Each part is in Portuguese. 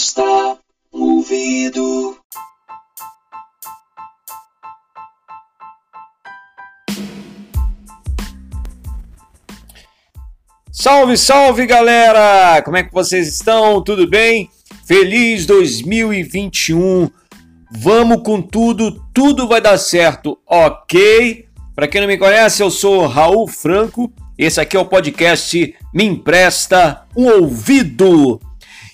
presta ouvido. Salve, salve galera! Como é que vocês estão? Tudo bem? Feliz 2021! Vamos com tudo, tudo vai dar certo, ok? Para quem não me conhece, eu sou Raul Franco. Esse aqui é o podcast Me Empresta um Ouvido.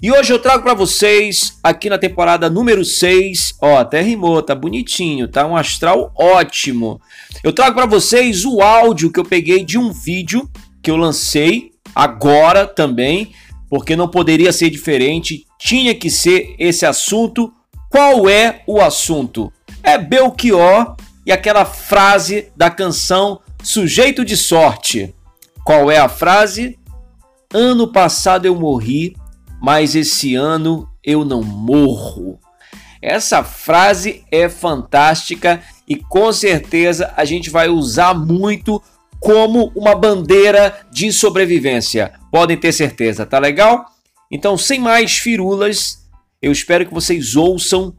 E hoje eu trago para vocês, aqui na temporada número 6, ó, até rimou, tá bonitinho, tá um astral ótimo. Eu trago para vocês o áudio que eu peguei de um vídeo que eu lancei agora também, porque não poderia ser diferente, tinha que ser esse assunto. Qual é o assunto? É Belchior e aquela frase da canção Sujeito de Sorte. Qual é a frase? Ano passado eu morri, mas esse ano eu não morro. Essa frase é fantástica e com certeza a gente vai usar muito como uma bandeira de sobrevivência. Podem ter certeza, tá legal? Então, sem mais firulas, eu espero que vocês ouçam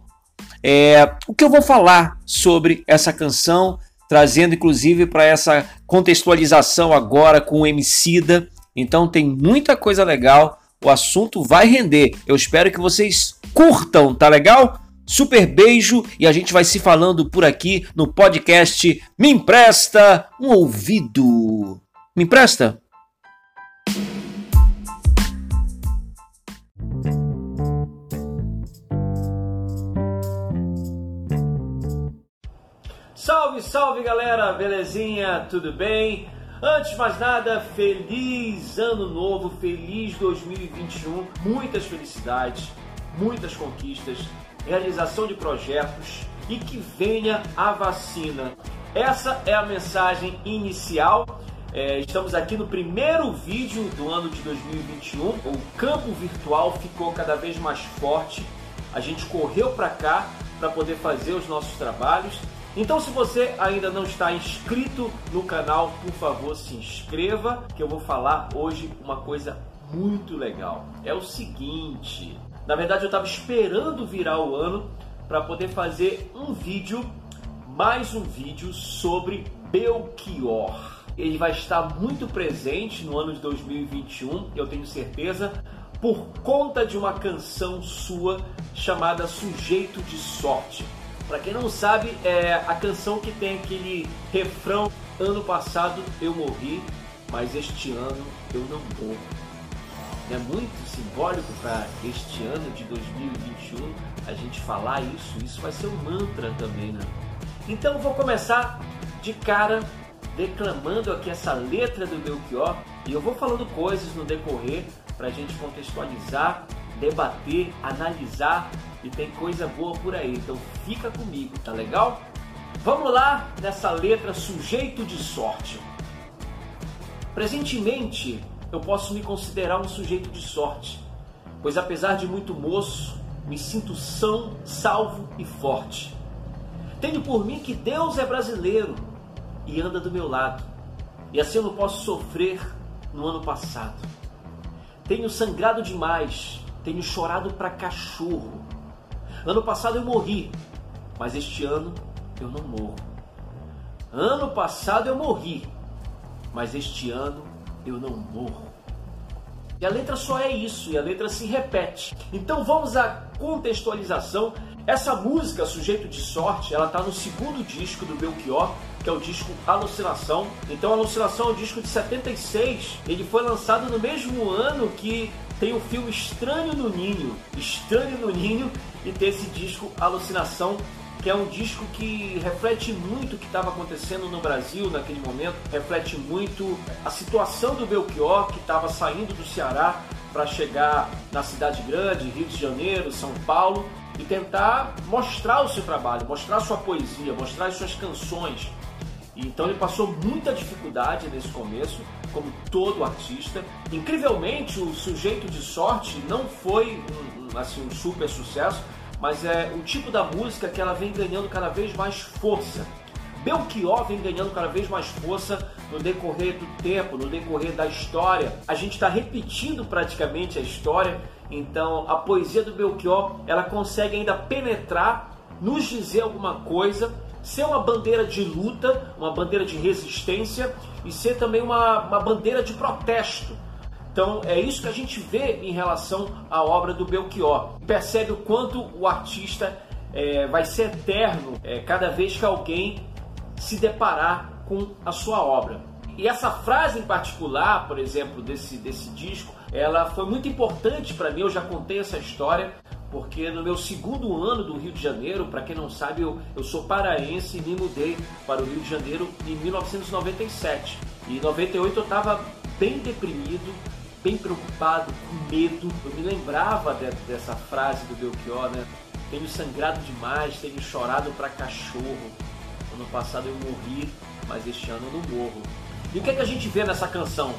é, o que eu vou falar sobre essa canção, trazendo inclusive para essa contextualização agora com o Emicida. Então tem muita coisa legal, o assunto vai render. Eu espero que vocês curtam, tá legal? Super beijo e a gente vai se falando por aqui no podcast Me Empresta um Ouvido. Me empresta? Salve, salve galera, belezinha? Tudo bem? Antes de mais nada, feliz ano novo, feliz 2021, muitas felicidades, muitas conquistas realização de projetos e que venha a vacina. Essa é a mensagem inicial. É, estamos aqui no primeiro vídeo do ano de 2021. O campo virtual ficou cada vez mais forte. A gente correu para cá para poder fazer os nossos trabalhos. Então, se você ainda não está inscrito no canal, por favor, se inscreva, que eu vou falar hoje uma coisa muito legal. É o seguinte: na verdade, eu estava esperando virar o ano para poder fazer um vídeo, mais um vídeo sobre Belchior. Ele vai estar muito presente no ano de 2021, eu tenho certeza, por conta de uma canção sua chamada Sujeito de Sorte. Para quem não sabe, é a canção que tem aquele refrão: Ano passado eu morri, mas este ano eu não morro é muito simbólico para este ano de 2021 a gente falar isso. Isso vai ser um mantra também, né? Então vou começar de cara declamando aqui essa letra do Belchior e eu vou falando coisas no decorrer para a gente contextualizar, debater, analisar e tem coisa boa por aí. Então fica comigo, tá legal? Vamos lá nessa letra sujeito de sorte. Presentemente eu posso me considerar um sujeito de sorte, pois apesar de muito moço, me sinto são, salvo e forte. Tenho por mim que Deus é brasileiro e anda do meu lado, e assim eu não posso sofrer no ano passado. Tenho sangrado demais, tenho chorado para cachorro. Ano passado eu morri, mas este ano eu não morro. Ano passado eu morri, mas este ano eu não morro. E a letra só é isso, e a letra se repete. Então vamos à contextualização. Essa música, Sujeito de Sorte, ela está no segundo disco do Belchior, que é o disco Alucinação. Então Alucinação é um disco de 76, ele foi lançado no mesmo ano que tem o filme Estranho no Ninho. Estranho no Ninho e tem esse disco Alucinação que é um disco que reflete muito o que estava acontecendo no Brasil naquele momento, reflete muito a situação do Belchior que estava saindo do Ceará para chegar na cidade grande, Rio de Janeiro, São Paulo, e tentar mostrar o seu trabalho, mostrar sua poesia, mostrar as suas canções. Então ele passou muita dificuldade nesse começo, como todo artista. Incrivelmente, o sujeito de sorte não foi um, assim, um super sucesso, mas é o tipo da música que ela vem ganhando cada vez mais força. Belchior vem ganhando cada vez mais força no decorrer do tempo, no decorrer da história. A gente está repetindo praticamente a história Então, a poesia do Belchior, ela consegue ainda penetrar, nos dizer alguma coisa, ser uma bandeira de luta, uma bandeira de resistência e ser também uma, uma bandeira de protesto. Então, é isso que a gente vê em relação à obra do Belchior. Percebe o quanto o artista é, vai ser eterno é, cada vez que alguém se deparar com a sua obra. E essa frase em particular, por exemplo, desse, desse disco, ela foi muito importante para mim. Eu já contei essa história, porque no meu segundo ano do Rio de Janeiro, para quem não sabe, eu, eu sou paraense e me mudei para o Rio de Janeiro em 1997. E em 98 eu estava bem deprimido, bem preocupado, com medo. Eu me lembrava de, dessa frase do Belchior, né? Tenho sangrado demais, tenho chorado para cachorro. Ano passado eu morri, mas este ano eu não morro. E o que, é que a gente vê nessa canção?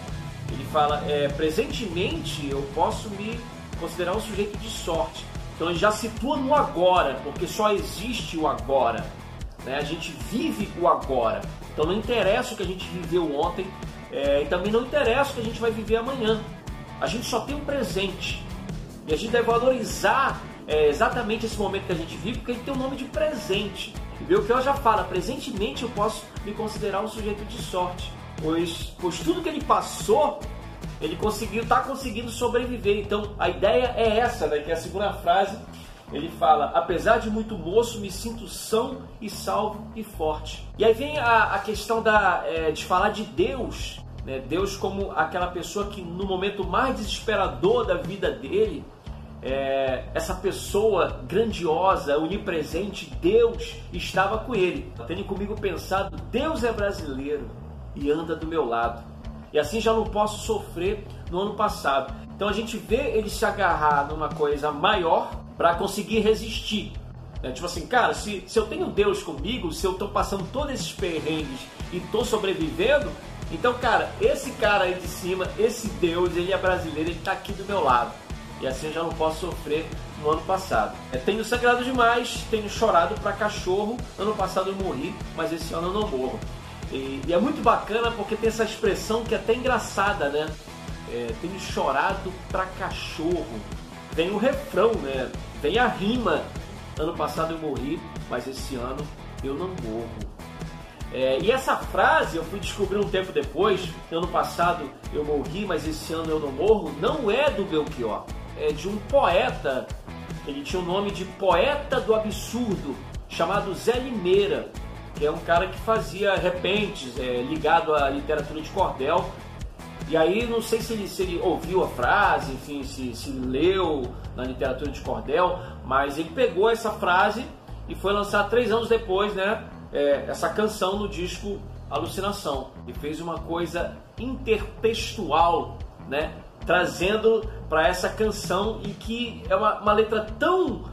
Ele fala, é, presentemente eu posso me considerar um sujeito de sorte. Então ele já situa no agora, porque só existe o agora. Né? A gente vive o agora. Então não interessa o que a gente viveu ontem é, e também não interessa o que a gente vai viver amanhã. A gente só tem um presente. E a gente deve valorizar é, exatamente esse momento que a gente vive, porque ele tem o nome de presente. E ver o que ela já fala, presentemente eu posso me considerar um sujeito de sorte pois, pois tudo que ele passou, ele conseguiu, está conseguindo sobreviver. Então a ideia é essa, né? Que é a segunda frase ele fala: apesar de muito moço, me sinto são e salvo e forte. E aí vem a, a questão da, é, de falar de Deus, né? Deus como aquela pessoa que no momento mais desesperador da vida dele, é, essa pessoa grandiosa, onipresente, Deus estava com ele. Tenho comigo pensado: Deus é brasileiro e anda do meu lado. E assim já não posso sofrer no ano passado. Então a gente vê ele se agarrar numa coisa maior para conseguir resistir. É, tipo assim, cara, se, se eu tenho Deus comigo, se eu estou passando todos esses perrengues e estou sobrevivendo, então, cara, esse cara aí de cima, esse Deus, ele é brasileiro, ele está aqui do meu lado. E assim eu já não posso sofrer no ano passado. É, tenho sangrado demais, tenho chorado para cachorro. Ano passado eu morri, mas esse ano eu não morro. E, e, é muito bacana porque tem essa expressão que é até engraçada, né? É, tenho chorado pra cachorro. Vem o refrão, né? Vem a rima. Ano passado eu morri, mas esse ano eu não morro. É, e essa frase eu fui descobrir um tempo depois. Ano passado eu morri, mas esse ano eu não morro. Não é do Belchior, é de um poeta. Ele tinha o nome de Poeta do Absurdo, chamado Zé Limeira que é um cara que fazia repentes é, ligado à literatura de cordel. E aí não sei se ele, se ele ouviu a frase, enfim, se, se leu na literatura de cordel, mas ele pegou essa frase e foi lançar três anos depois, né? É, essa canção no disco Alucinação e fez uma coisa intertextual, né? Trazendo para essa canção e que é uma, uma letra tão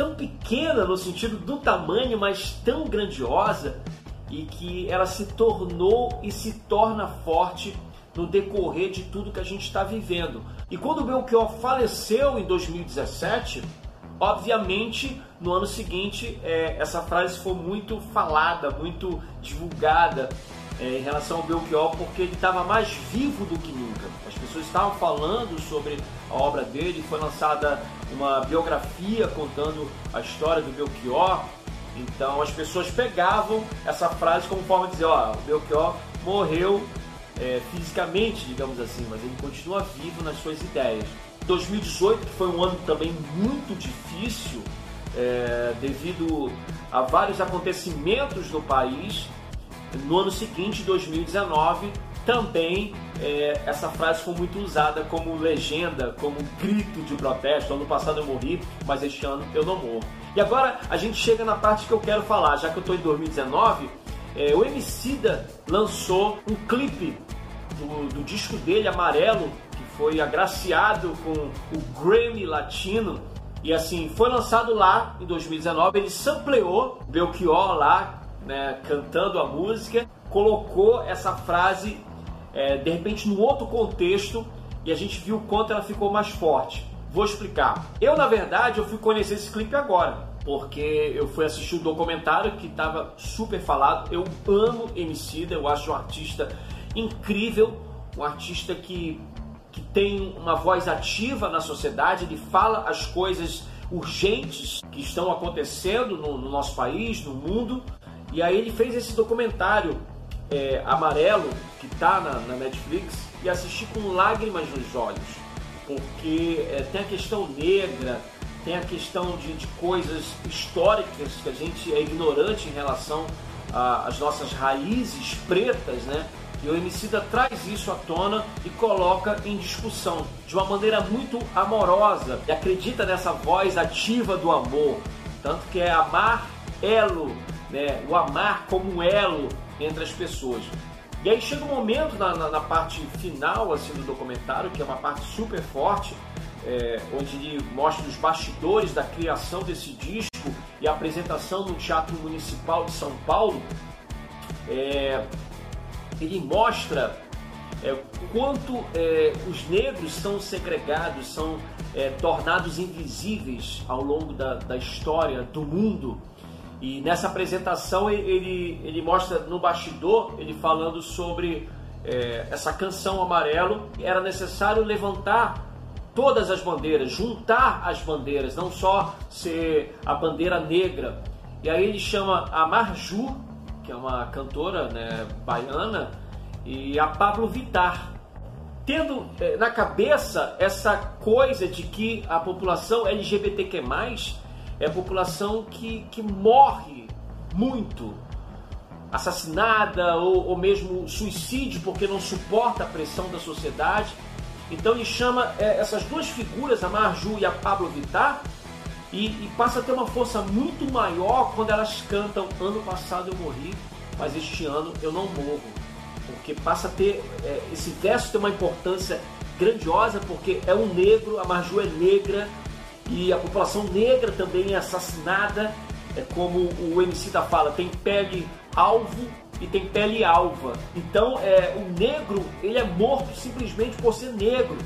tão pequena no sentido do tamanho, mas tão grandiosa e que ela se tornou e se torna forte no decorrer de tudo que a gente está vivendo. E quando o Belchior faleceu em 2017, obviamente no ano seguinte é, essa frase foi muito falada, muito divulgada é, em relação ao Belchior, porque ele estava mais vivo do que nunca. As pessoas estavam falando sobre a obra dele, foi lançada uma biografia contando a história do Belchior. Então as pessoas pegavam essa frase como forma de dizer, ó, o Belchior morreu é, fisicamente, digamos assim, mas ele continua vivo nas suas ideias. 2018, que foi um ano também muito difícil, é, devido a vários acontecimentos no país, no ano seguinte, 2019, também é, essa frase foi muito usada como legenda, como grito de protesto. Ano passado eu morri, mas este ano eu não morro. E agora a gente chega na parte que eu quero falar, já que eu estou em 2019. É, o Emicida lançou um clipe do, do disco dele, Amarelo, que foi agraciado com o Grammy Latino. E assim, foi lançado lá em 2019, ele sampleou Belchior lá, né, cantando a música, colocou essa frase é, de repente num outro contexto e a gente viu o quanto ela ficou mais forte. Vou explicar. Eu, na verdade, eu fui conhecer esse clipe agora, porque eu fui assistir um documentário que estava super falado. Eu amo Emicida, eu acho um artista incrível, um artista que que tem uma voz ativa na sociedade, ele fala as coisas urgentes que estão acontecendo no, no nosso país, no mundo. E aí ele fez esse documentário é, amarelo que está na, na, Netflix e assisti com lágrimas nos olhos, porque é, tem a questão negra, tem a questão de, de, coisas históricas que a gente é ignorante em relação às nossas raízes pretas, né? E o Emicida traz isso à tona e coloca em discussão de uma maneira muito amorosa. E acredita nessa voz ativa do amor, tanto que é amar elo, né? O amar como um elo entre as pessoas. E aí chega um momento na, na, na parte final assim do documentário que é uma parte super forte, é, onde ele mostra os bastidores da criação desse disco e a apresentação no Teatro Municipal de São Paulo. É, ele mostra é, quanto é, os negros são segregados, são é, tornados invisíveis ao longo da, da, história do mundo. E nessa apresentação ele, ele mostra no bastidor, ele falando sobre é, essa canção amarelo, era necessário levantar todas as bandeiras, juntar as bandeiras, não só ser a bandeira negra. E aí ele chama a Marju, que é uma cantora né, baiana, e a Pablo Vittar. Tendo eh, na cabeça essa coisa de que a população LGBTQ+, é a população que, que morre muito, assassinada ou, ou mesmo suicídio porque não suporta a pressão da sociedade. Então ele chama eh, essas duas figuras, a Marju e a Pablo Vittar, e, e, passa a ter uma força muito maior quando elas cantam Ano passado eu morri, mas este ano eu não morro. Porque passa a ter. É, esse verso tem uma importância grandiosa, porque é um negro, a Marju é negra, e a população negra também é assassinada. É como o MC da fala, tem pele alvo e tem pele alva. Então é, o negro ele é morto simplesmente por ser negro.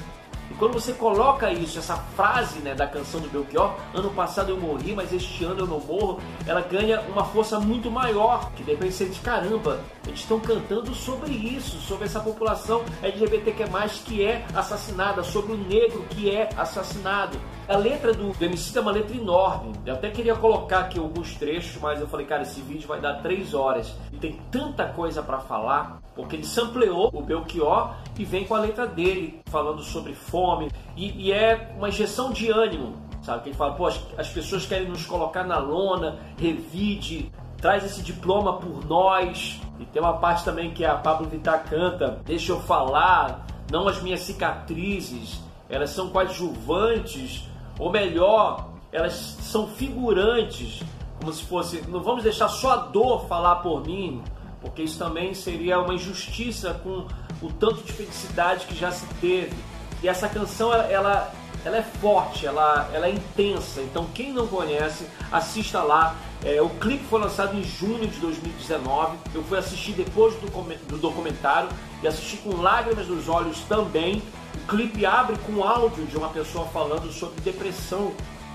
E quando você coloca isso, essa frase né, da canção do Belchior, ano passado eu morri, mas este ano eu não morro, ela ganha uma força muito maior, que de você diz, caramba, eles estão cantando sobre isso, sobre essa população LGBTQ+, que é assassinada, sobre o negro que é assassinado. A letra do, do MC é uma letra enorme. Eu até queria colocar aqui alguns trechos, mas eu falei, cara, esse vídeo vai dar três horas. E tem tanta coisa para falar, porque ele sampleou o Belchior e vem com a letra dele, falando sobre fome. E, e é uma injeção de ânimo, sabe? Que ele fala, pô, as, as pessoas querem nos colocar na lona, revide, traz esse diploma por nós. E tem uma parte também que a Pablo Vittar canta, deixa eu falar, não as minhas cicatrizes, elas são coadjuvantes ou melhor, elas são figurantes, como se fosse, não vamos deixar só a dor falar por mim, porque isso também seria uma injustiça com o tanto de felicidade que já se teve. E essa canção ela, ela, é forte, ela, ela é intensa. Então quem não conhece, assista lá. É, o clipe foi lançado em junho de 2019. Eu fui assistir depois do, do documentário e assisti com lágrimas nos olhos também. O clipe abre com áudio de uma pessoa falando sobre depressão.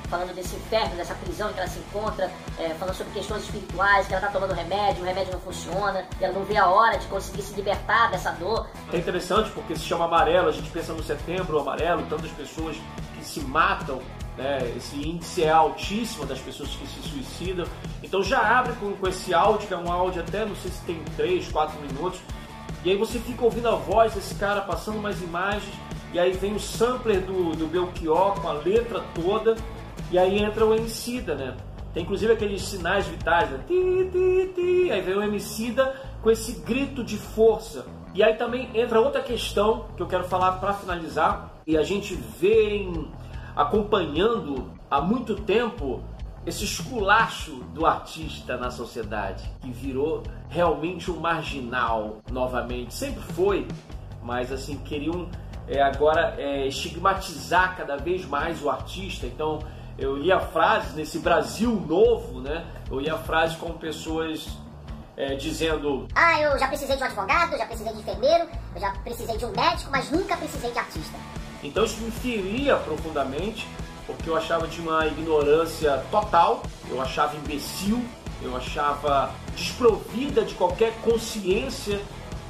Falando desse inferno, dessa prisão em que ela se encontra, é, falando sobre questões espirituais, que ela está tomando remédio, o remédio não funciona, e ela não vê a hora de conseguir se libertar dessa dor. É interessante porque se chama amarelo, a gente pensa no setembro amarelo, tantas pessoas que se matam né? esse índice é altíssimo das pessoas que se suicidam. Então já abre com, com, esse áudio, que é um áudio até, não sei se tem 3, 4 minutos, e aí você fica ouvindo a voz desse cara passando umas imagens e aí vem o sampler do, do Belchior com a letra toda, e aí entra o Emicida, né? Tem inclusive aqueles sinais vitais, né? Ti, ti, ti. Aí vem o Emicida com esse grito de força. E aí também entra outra questão que eu quero falar para finalizar, e a gente vem acompanhando há muito tempo esse esculacho do artista na sociedade, que virou realmente um marginal novamente. Sempre foi, mas assim, queriam é, agora é, estigmatizar cada vez mais o artista. Então eu lia frases nesse Brasil novo, né? Eu lia frases com pessoas é, dizendo: Ah, eu já precisei de um advogado, já precisei de enfermeiro, eu já precisei de um médico, mas nunca precisei de artista. Então isso me feria profundamente, porque eu achava de uma ignorância total, eu achava imbecil, eu achava desprovida de qualquer consciência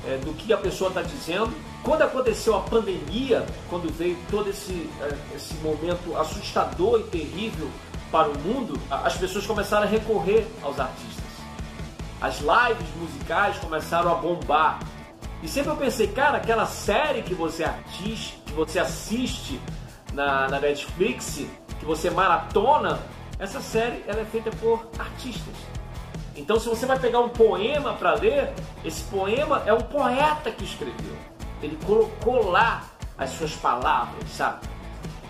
é, do que a pessoa está dizendo. quando aconteceu a pandemia, quando veio todo esse, eh, esse momento assustador e terrível para o mundo, as pessoas começaram a recorrer aos artistas. As lives musicais começaram a bombar. E sempre eu pensei, cara, aquela série que você que você assiste na, na Netflix, que você maratona, essa série ela é feita por artistas. Então, se você vai pegar um poema para ler, esse poema é um poeta que escreveu. Ele colocou lá as suas palavras, sabe?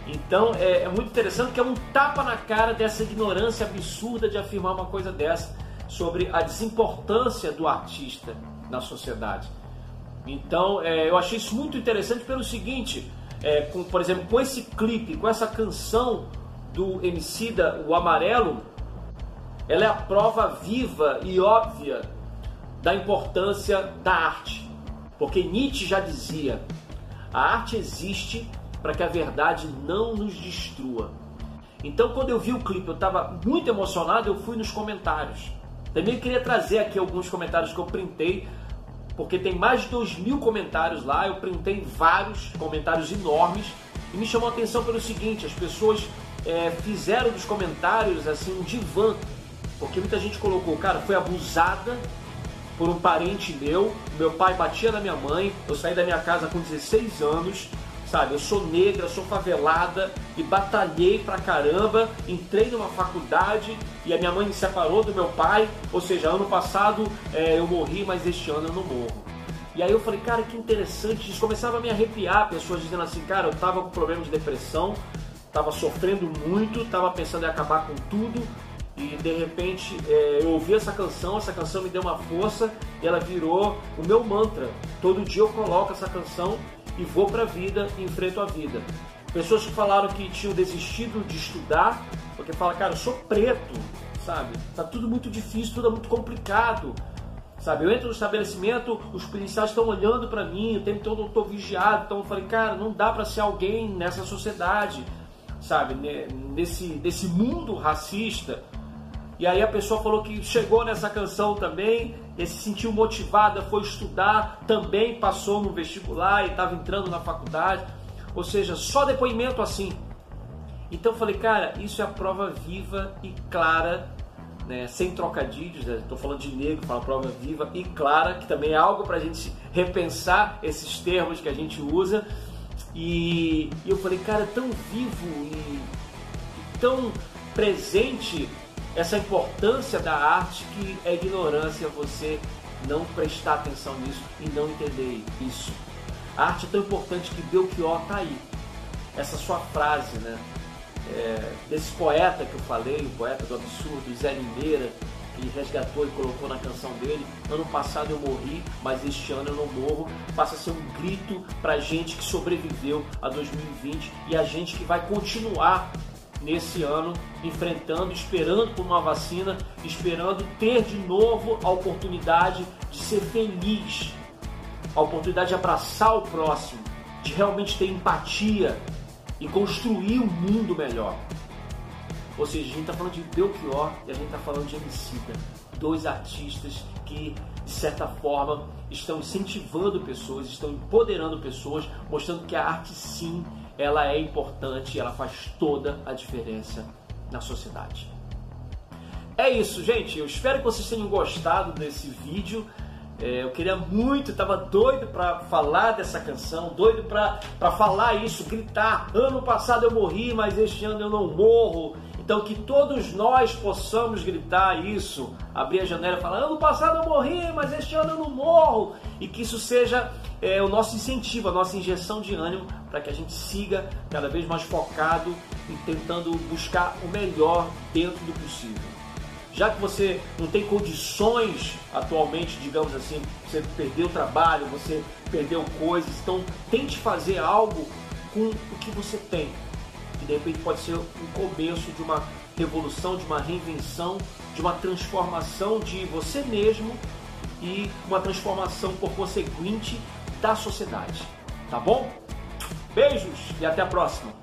Então é, é, muito interessante que é um tapa na cara dessa ignorância absurda de afirmar uma coisa dessa sobre a desimportância do artista na sociedade. Então é, eu achei isso muito interessante pelo seguinte, é, com, por exemplo, com esse clipe, com essa canção do Emicida, o Amarelo, ela é a prova viva e óbvia da importância da arte. Porque Nietzsche já dizia: a arte existe para que a verdade não nos destrua. Então, quando eu vi o clipe, eu estava muito emocionado, eu fui nos comentários. Também queria trazer aqui alguns comentários que eu printei, porque tem mais de 2 mil comentários lá, eu printei vários comentários enormes, e me chamou a atenção pelo seguinte, as pessoas é, fizeram dos comentários assim um divã, porque muita gente colocou, cara, foi abusada por um parente meu. Meu pai batia na minha mãe. Eu saí da minha casa com 16 anos, sabe? Eu sou negra, sou favelada e batalhei pra caramba. Entrei numa faculdade e a minha mãe me separou do meu pai. Ou seja, ano passado é, eu morri, mas este ano eu não morro. E aí eu falei, cara, que interessante. Isso começava a me arrepiar. Pessoas dizendo assim, cara, eu tava com problema de depressão, tava sofrendo muito, tava pensando em acabar com tudo e de repente é, eu ouvi essa canção, essa canção me deu uma força e ela virou o meu mantra. Todo dia eu coloco essa canção e vou para a vida e enfrento a vida. Pessoas que falaram que tinham desistido de estudar, porque fala, cara, eu sou preto, sabe? Tá tudo muito difícil, tudo é muito complicado. Sabe, eu entro no estabelecimento, os policiais estão olhando para mim, o tempo todo eu tô vigiado, então eu falei, cara, não dá para ser alguém nessa sociedade, sabe, nesse, nesse mundo racista, e aí a pessoa falou que chegou nessa canção também, e se sentiu motivada, foi estudar, também passou no vestibular e estava entrando na faculdade. Ou seja, só depoimento assim. Então eu falei, cara, isso é a prova viva e clara, né, sem trocadilhos, estou né, falando de negro, fala prova viva e clara, que também é algo para a gente repensar esses termos que a gente usa. E, e eu falei, cara, tão vivo e tão presente essa importância da arte que é ignorância você não prestar atenção nisso e não entender isso. A arte é tão importante que Belchior está aí. Essa sua frase, né? É, desse poeta que eu falei, o poeta do absurdo, Zé Limeira, que resgatou e colocou na canção dele. Ano passado eu morri, mas este ano eu não morro. Passa a ser um grito para gente que sobreviveu a 2020 e a gente que vai continuar nesse ano, enfrentando, esperando por uma vacina, esperando ter de novo a oportunidade de ser feliz, a oportunidade de abraçar o próximo, de realmente ter empatia e construir um mundo melhor. Ou seja, a gente está falando de Belchior e a gente está falando de Emicida, dois artistas que, de certa forma, estão incentivando pessoas, estão empoderando pessoas, mostrando que a arte sim ela é importante, ela faz toda a diferença na sociedade. É isso, gente. Eu espero que vocês tenham gostado desse vídeo. É, eu queria muito, estava doido para falar dessa canção, doido para falar isso, gritar. Ano passado eu morri, mas este ano eu não morro. Então que todos nós possamos gritar isso, abrir a janela e falar: ano passado eu morri, mas este ano eu não morro. E que isso seja é, o nosso incentivo, a nossa injeção de ânimo para que a gente siga cada vez mais focado e tentando buscar o melhor dentro do possível. Já que você não tem condições atualmente, digamos assim, você perdeu trabalho, você perdeu coisas, então tente fazer algo com o que você tem que de repente pode ser um começo de uma revolução, de uma reinvenção, de uma transformação de você mesmo e uma transformação por conseguinte da sociedade. Tá bom? Beijos e até a próxima!